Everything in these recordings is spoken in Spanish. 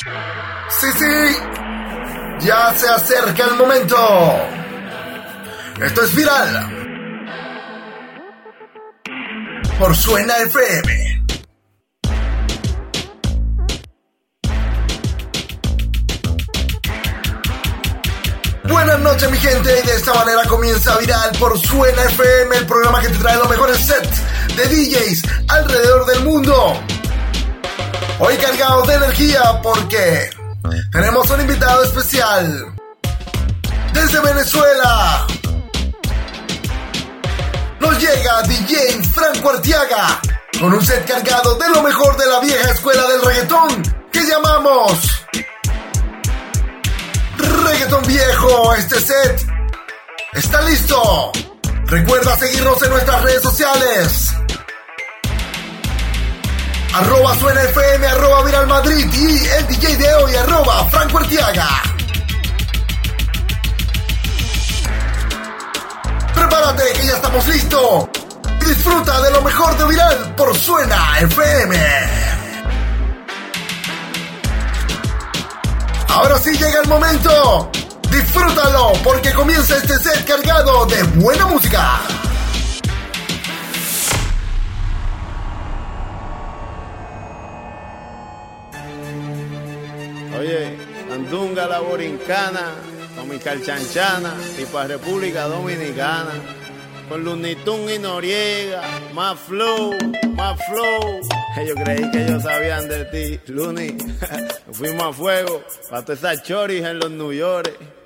Sí, sí. Ya se acerca el momento. Esto es viral. Por Suena FM. Buenas noches mi gente y de esta manera comienza Viral por Suena FM, el programa que te trae los mejores sets de DJs alrededor del mundo. Hoy cargado de energía porque tenemos un invitado especial desde Venezuela. Nos llega DJ Franco Artiaga con un set cargado de lo mejor de la vieja escuela del reggaetón que llamamos Reggaetón Viejo. Este set está listo. Recuerda seguirnos en nuestras redes sociales. Arroba Suena FM, arroba Viral Madrid y el DJ de hoy, arroba Franco Artiaga. Prepárate que ya estamos listos. Disfruta de lo mejor de Viral por Suena FM. Ahora sí llega el momento. Disfrútalo porque comienza este set cargado de buena música. Andunga la Borincana, con mi calchanchana y para República Dominicana. Con Lunitun y Noriega, más flow, más flow. Yo creí que ellos sabían de ti, Luni. Fuimos a fuego, para todas esas choris en los New York.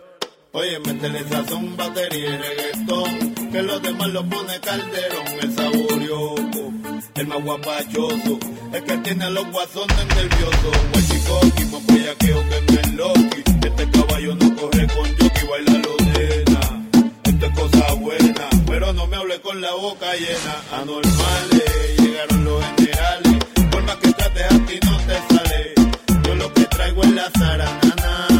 Oye, métele sazón, batería y reggaetón, que los demás lo pone calderón, el saborioco, el más guapachoso, el que tiene a los guasones nerviosos, guachicoqui, más bellaqueo que no es Loki, este caballo no corre con jockey, baila lo nena, esto es cosa buena, pero no me hable con la boca llena, anormales, llegaron los generales, por más que trates a ti no te sale, yo lo que traigo es la zaranana,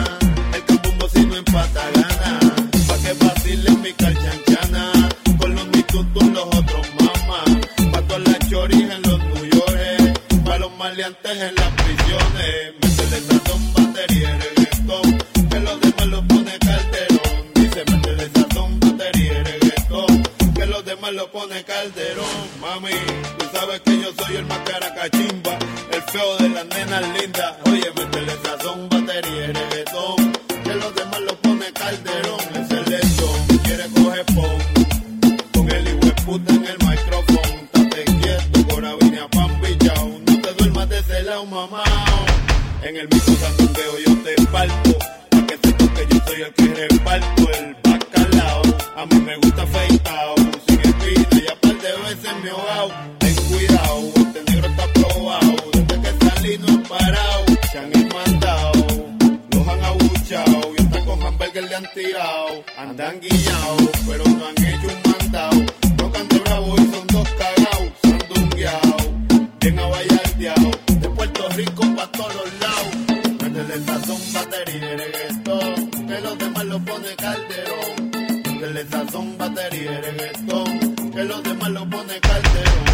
maleantes en las prisiones, métele sazón, batería y reggaetón, que los demás lo pone calderón, dice métele sazón, batería y reggaetón, que los demás lo pone calderón, mami, tú sabes que yo soy el más caracachimba, el feo de las nenas lindas, oye, métele sazón, batería y reggaetón, que los demás lo pone calderón, es el quiere coger pon, con el hijo puta en el micrófono, mamá, en el mismo sandungueo yo te parto, pa' que sepas que yo soy el que reparto el bacalao, a mí me gusta afeitado, sin espina y a par de veces me he ahogado, ten cuidado, este negro está probado, desde que salí no he parado, se han mandado, los han abuchado y hasta con hamburger le han tirado, andan guillados, batería y reggaetón, que los demás lo pone calderón,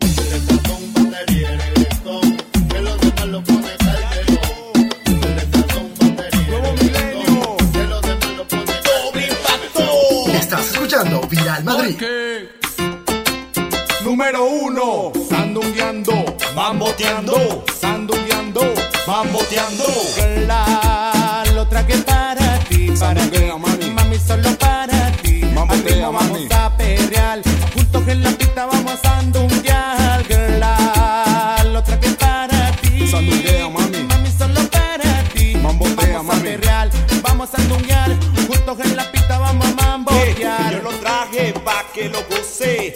métele sazón, batería y reggaetón, que los demás lo pone calderón, métele sazón, batería y reggaetón, que los demás lo pone calderón. Estás escuchando Viral Madrid. Número uno, sandungueando, bamboteando, sandungueando, la otra que para ti, para ti, vamos a perrear, juntos en la pista vamos a sandunguear. Girl, la, la otra que para ti, Sandunguea, mami. mami, solo para ti. Bambotea, vamos a mami. perrear, vamos a sandunguear, juntos en la pista vamos a mambotear. Yo lo traje pa' que lo goce.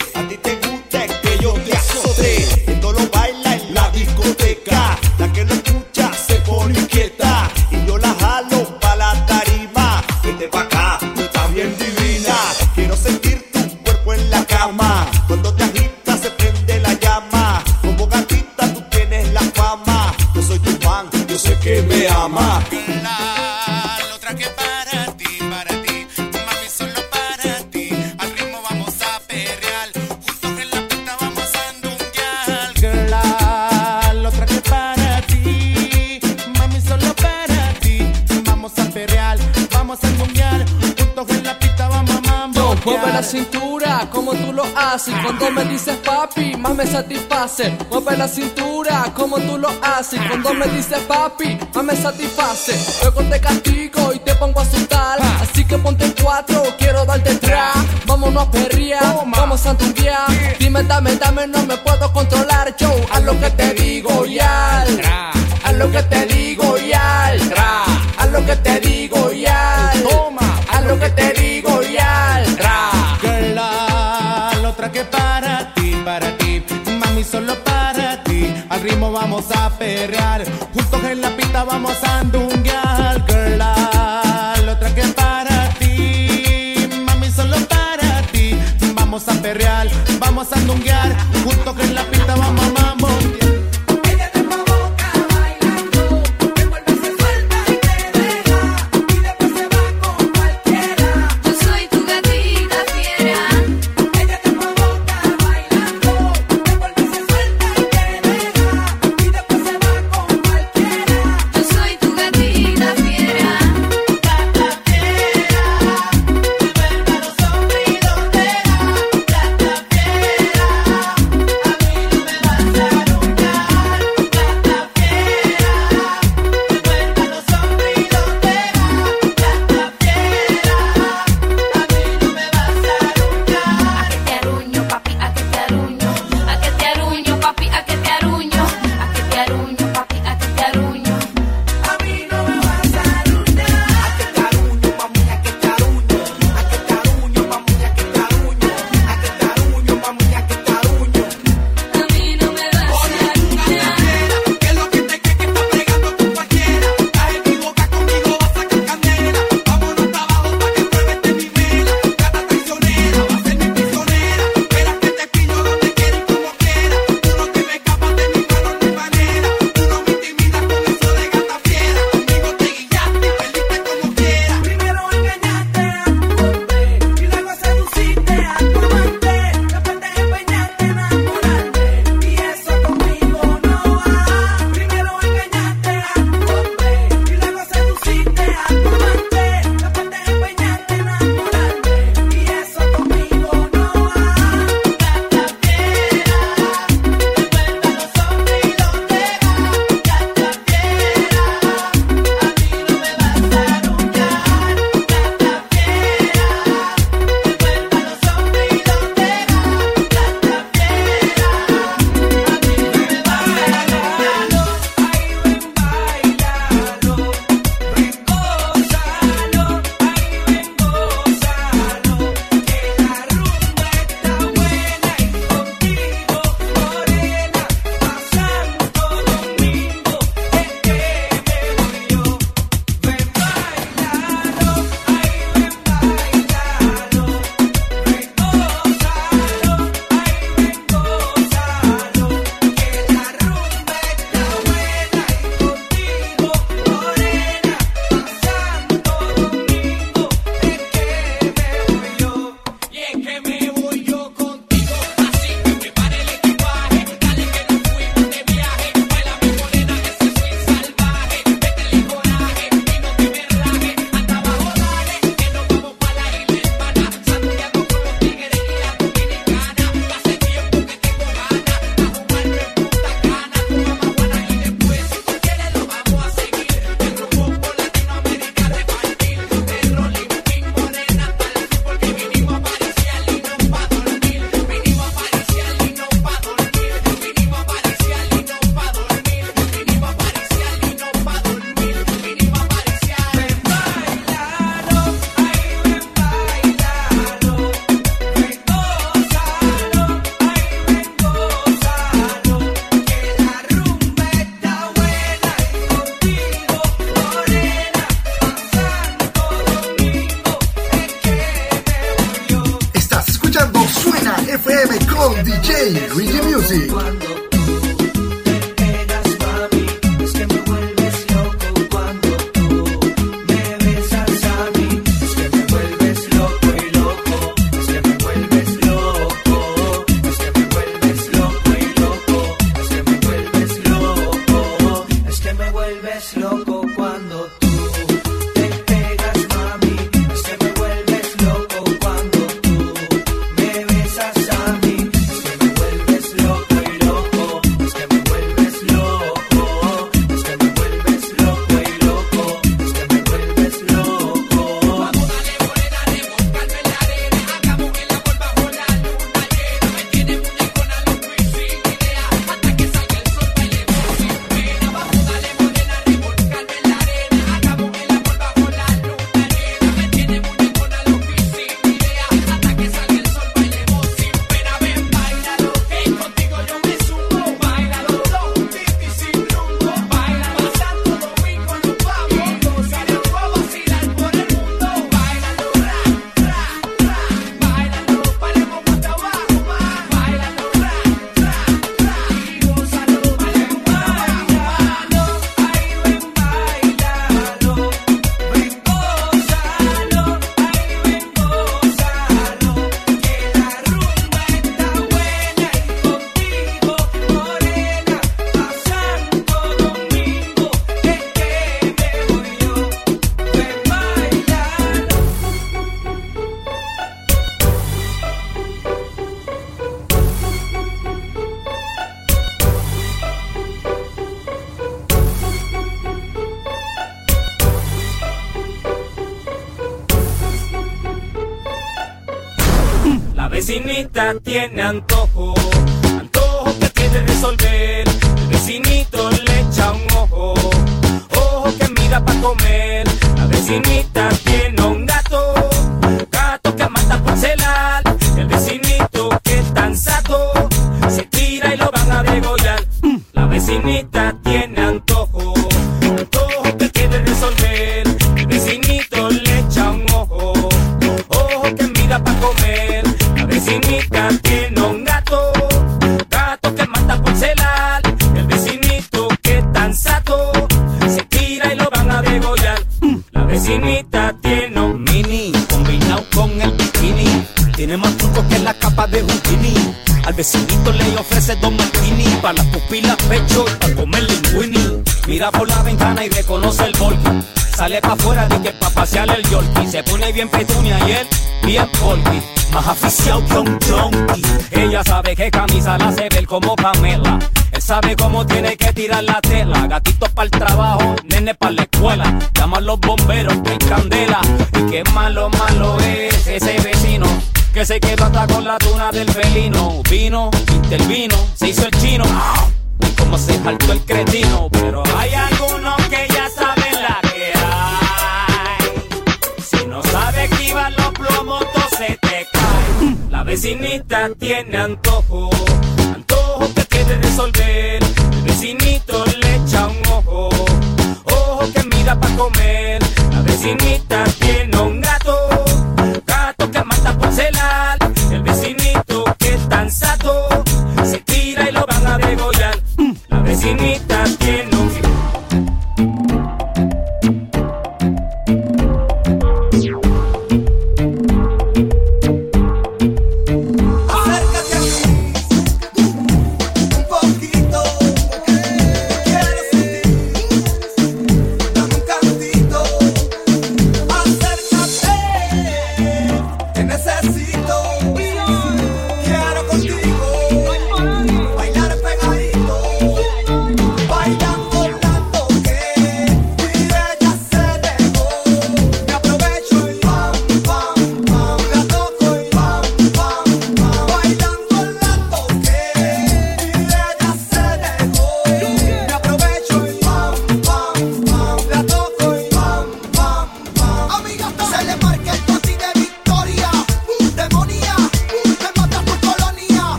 fácil cuando me dices papi, más me satisface. Mueve la cintura como tú lo haces. Cuando me dices papi, más me satisface. Luego te castigo y te pongo a soltar. Así que ponte en cuatro, quiero darte atrás. Vámonos a perrear, vamos a día Dime, dame, dame, no me puedo controlar. Yo, haz lo que te digo y al. Haz lo que te digo y al. Haz lo que te digo vamos a perrear. Juntos en la pista vamos a andunguear, girl. La otra que para ti, mami, solo para ti. Vamos a perrear, vamos a andunguear. Tiene antojo, antojo que quiere resolver. El vecinito le echa un ojo, ojo que mira para comer. La vecinita para las pupilas pecho y para comer linguini. Mira por la ventana y reconoce el volky. Sale pa' afuera de que pa' pasear el yorkie. Se pone bien petunia y él bien polky. Más aficiado que un junkie. Ella sabe que camisa la hace ver como Pamela. Él sabe cómo tiene que tirar la tela. Gatito para el trabajo, nene para la escuela. Llama a los bomberos que candela. Y qué malo, malo es ese vecino. Que se quedó hasta con la tuna del felino. Vino, intervino, se hizo el chino. Y como se saltó el cretino. Pero hay algunos que ya saben la que hay. Si no sabes esquivar los plomos, todo se te cae. La vecinita tiene antojo, antojo que quiere resolver. El vecinito le echa un ojo, ojo que mira para comer. La vecinita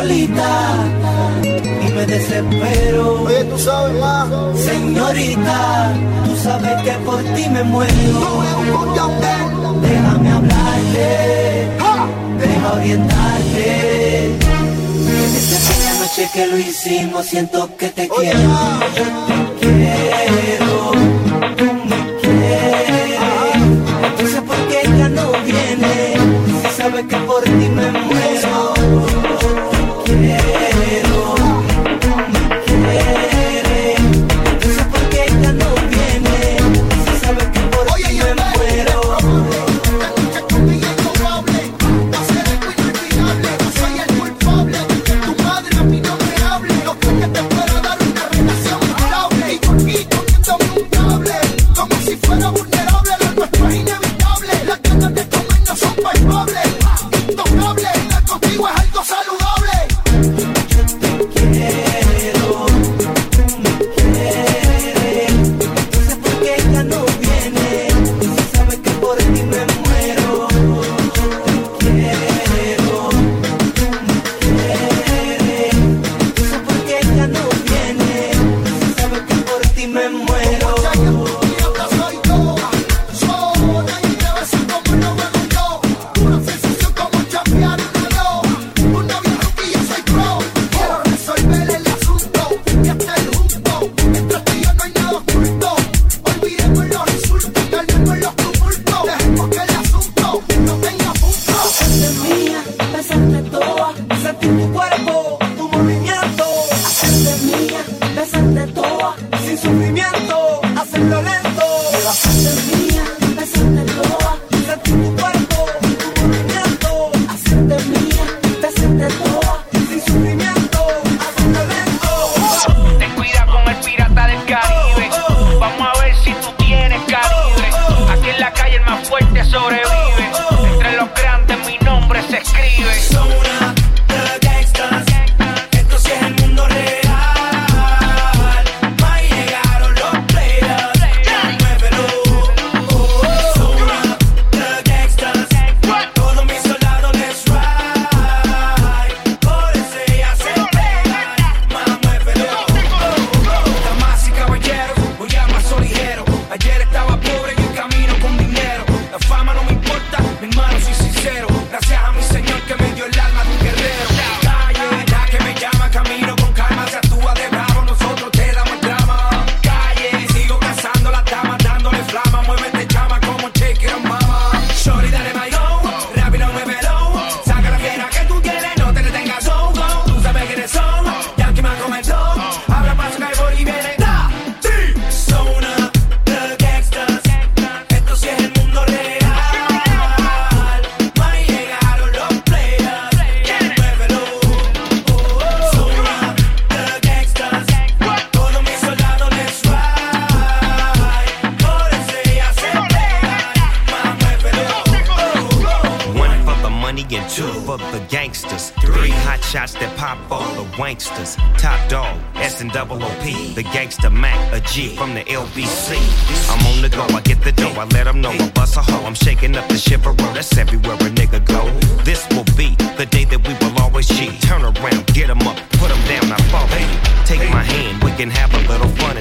y me desespero. Oye, tú sabes. Señorita, tú sabes que por ti me muero. Déjame hablarte, deja orientarte. Desde aquella noche que lo hicimos siento que te quiero. Te quiero, tú me quieres. No sé por qué ella no viene, sabes que por ti me muero.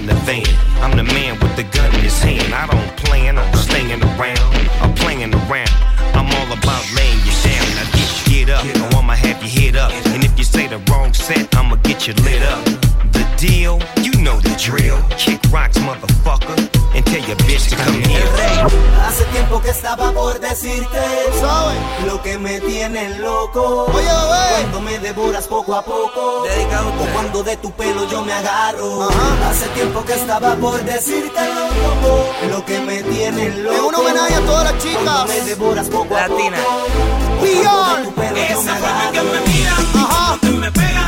in the van. I'm the man with the gun in his hand. I don't plan on slinging around. I'm playing around. I'm all about laying you down. Now get get up, or I'ma have you hit up. And if you say the wrong set, I'ma get you lit up. The deal, you know the drill. Kick rocks, motherfucker. and tell your bitch to come here. Hace tiempo que estaba por decirte lo que me tiene loco. Oye, cuando me devoras poco a poco, Dedicado o cuando de tu pelo yo me agarro. Hace tiempo que estaba por decirte loco, lo que me tiene loco. Es un homenaje a todas las chicas. Cuando me devoras poco Latina. a poco. Latina. Esa forma que me mira, Ajá. me pega.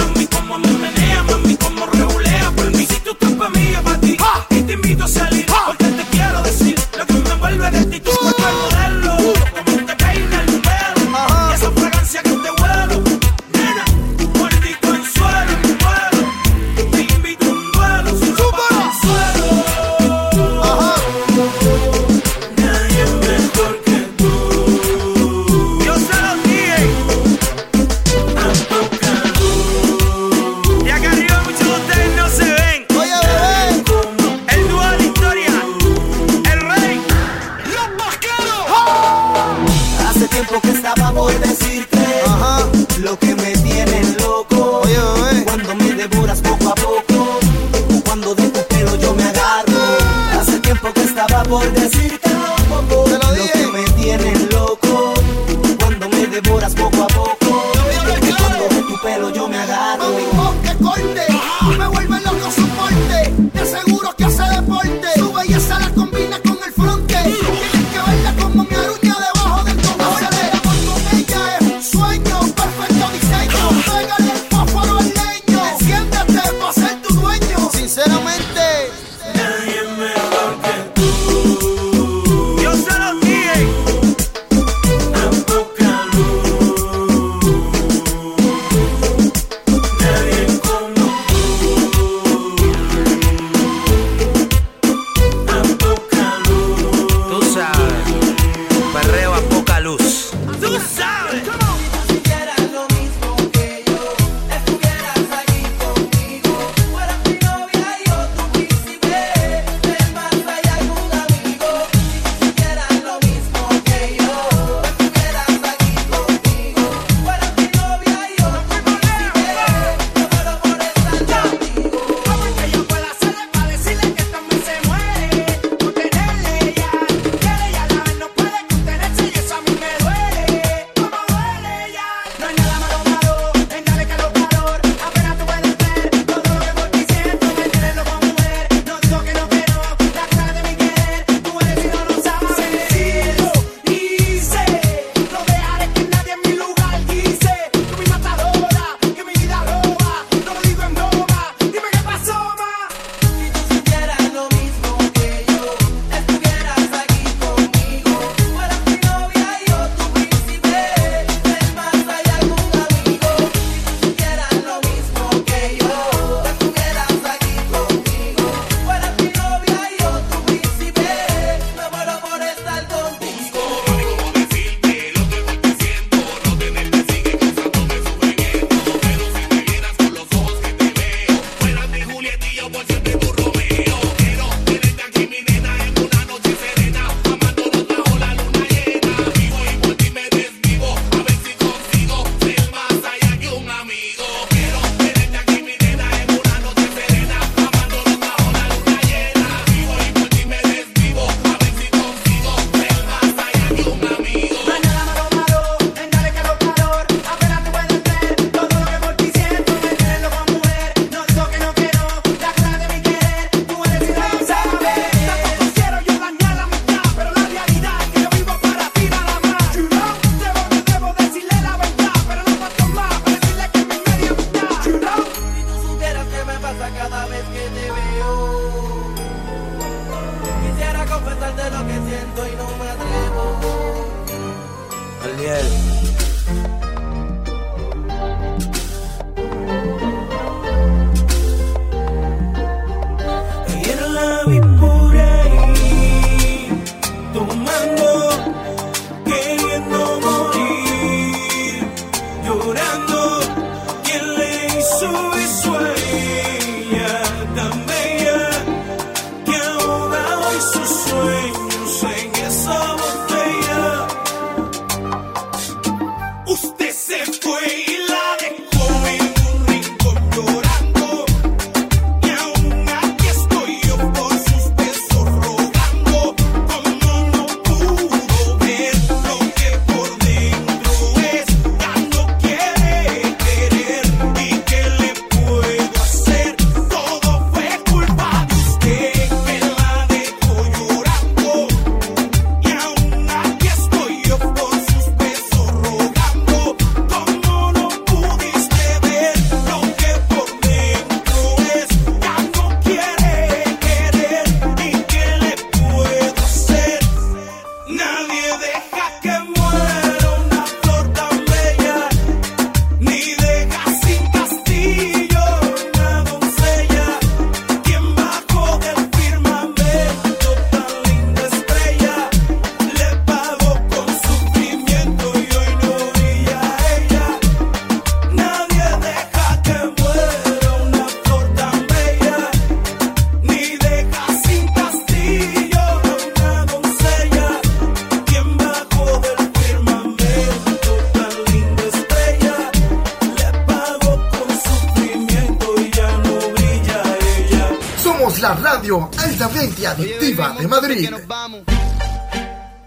de Madrid.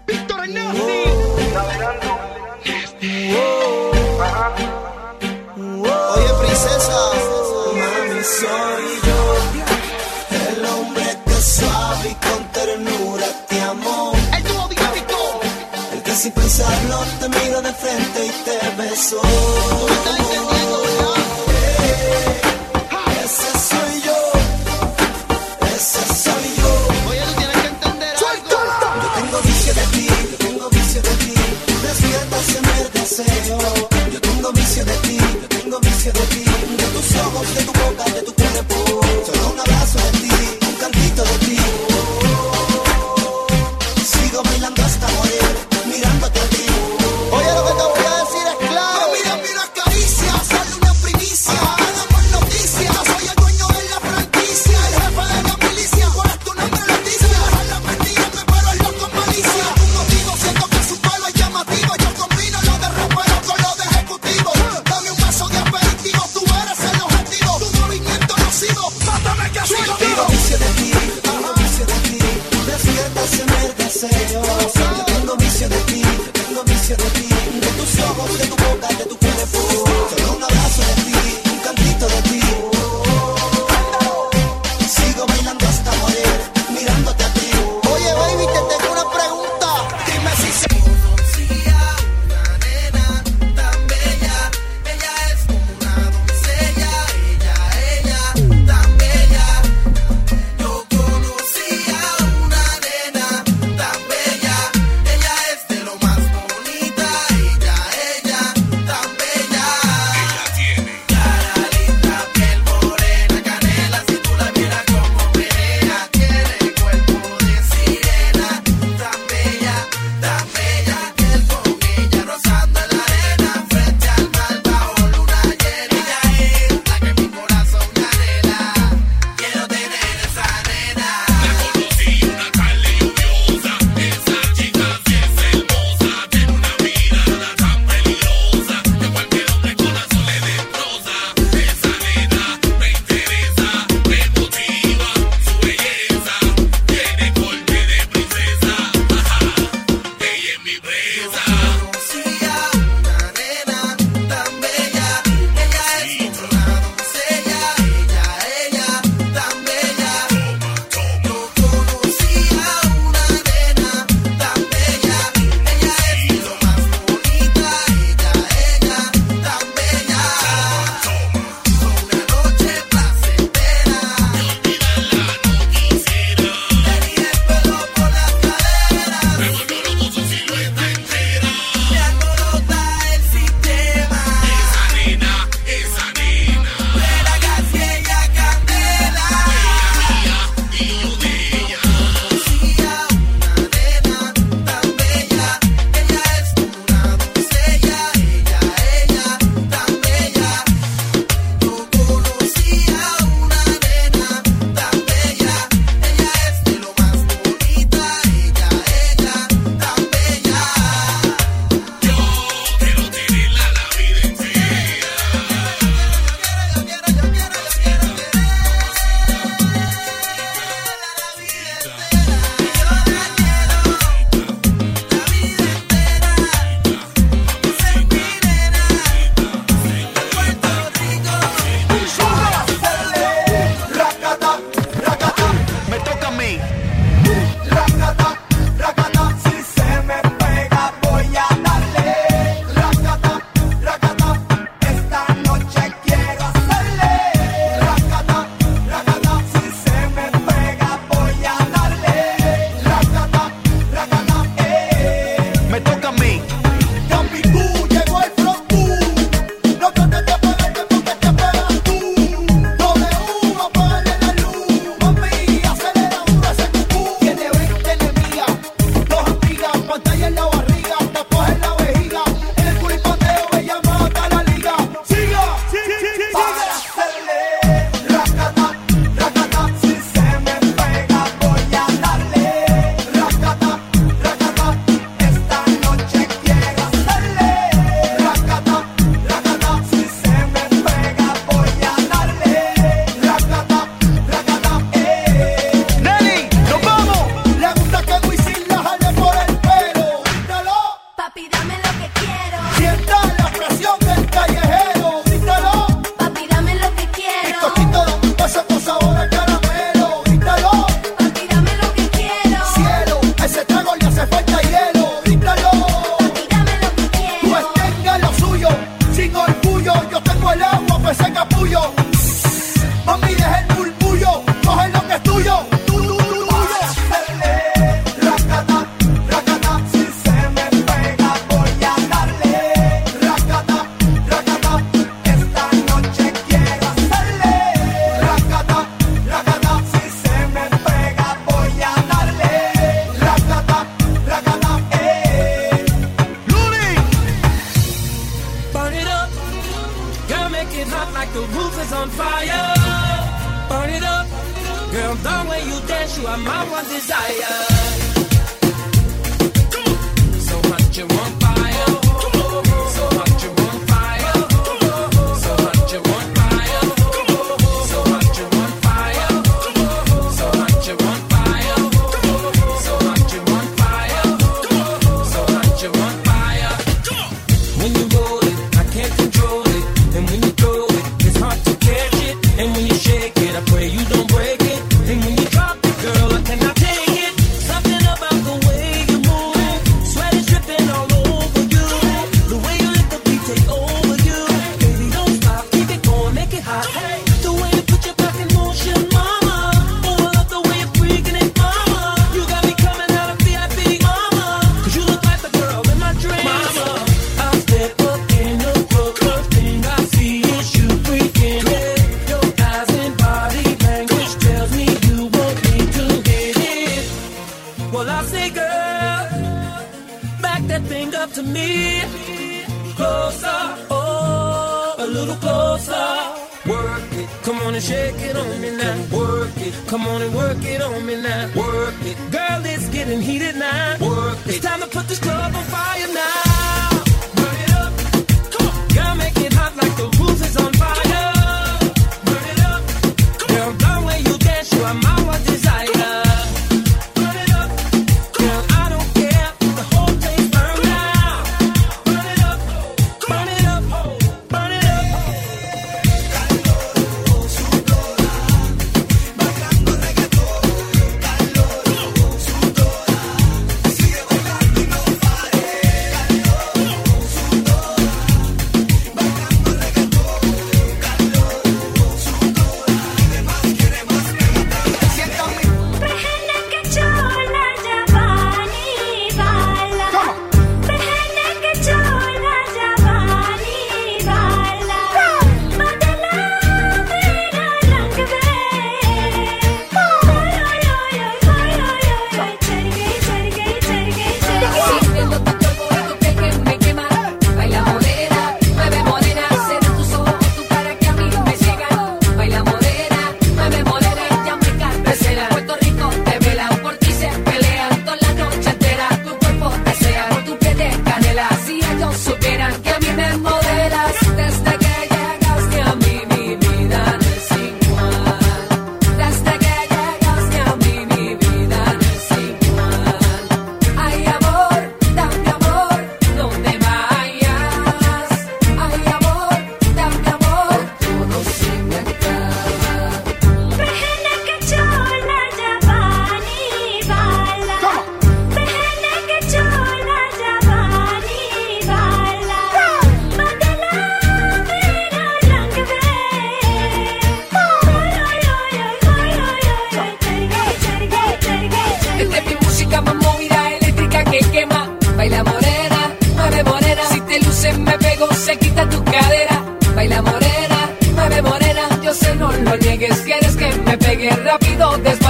Víctor Oye, princesa, mami, soy yo, el hombre que suave y con ternura te amó. El dúo dinámico, el que sin pensarlo te miro de frente y te besó. ¿Tú me estás entendiendo? gracia de ti, de tus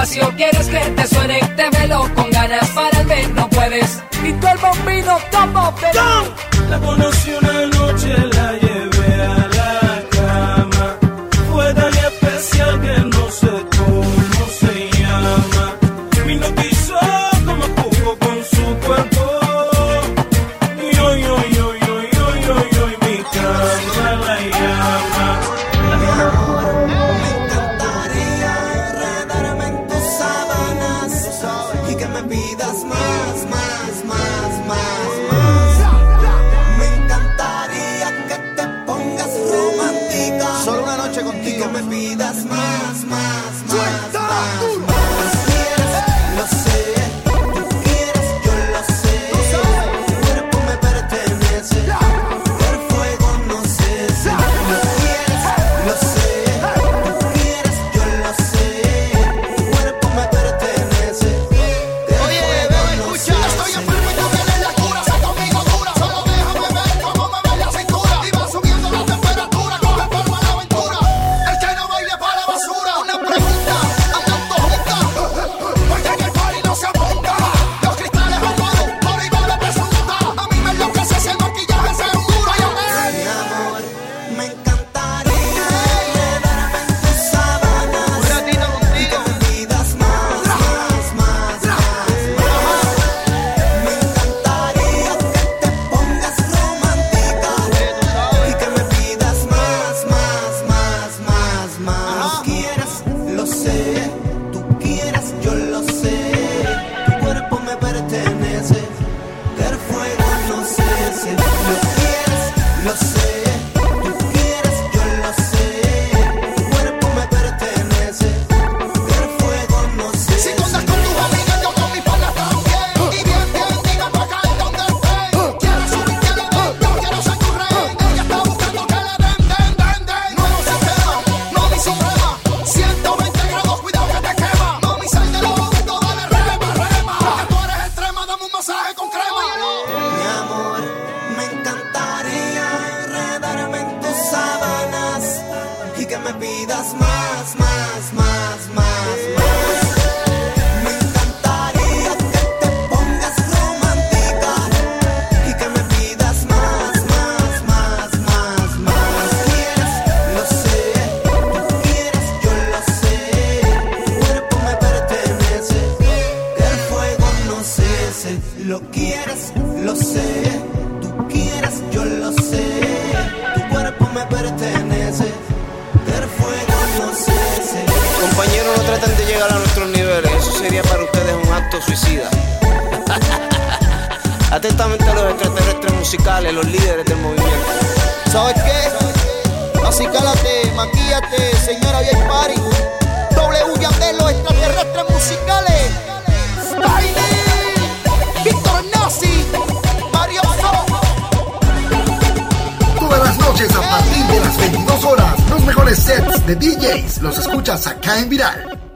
despacio quieres que te suene, te velo con ganas para el ver no puedes. Y tú el bombino top of the La conocí una en viral.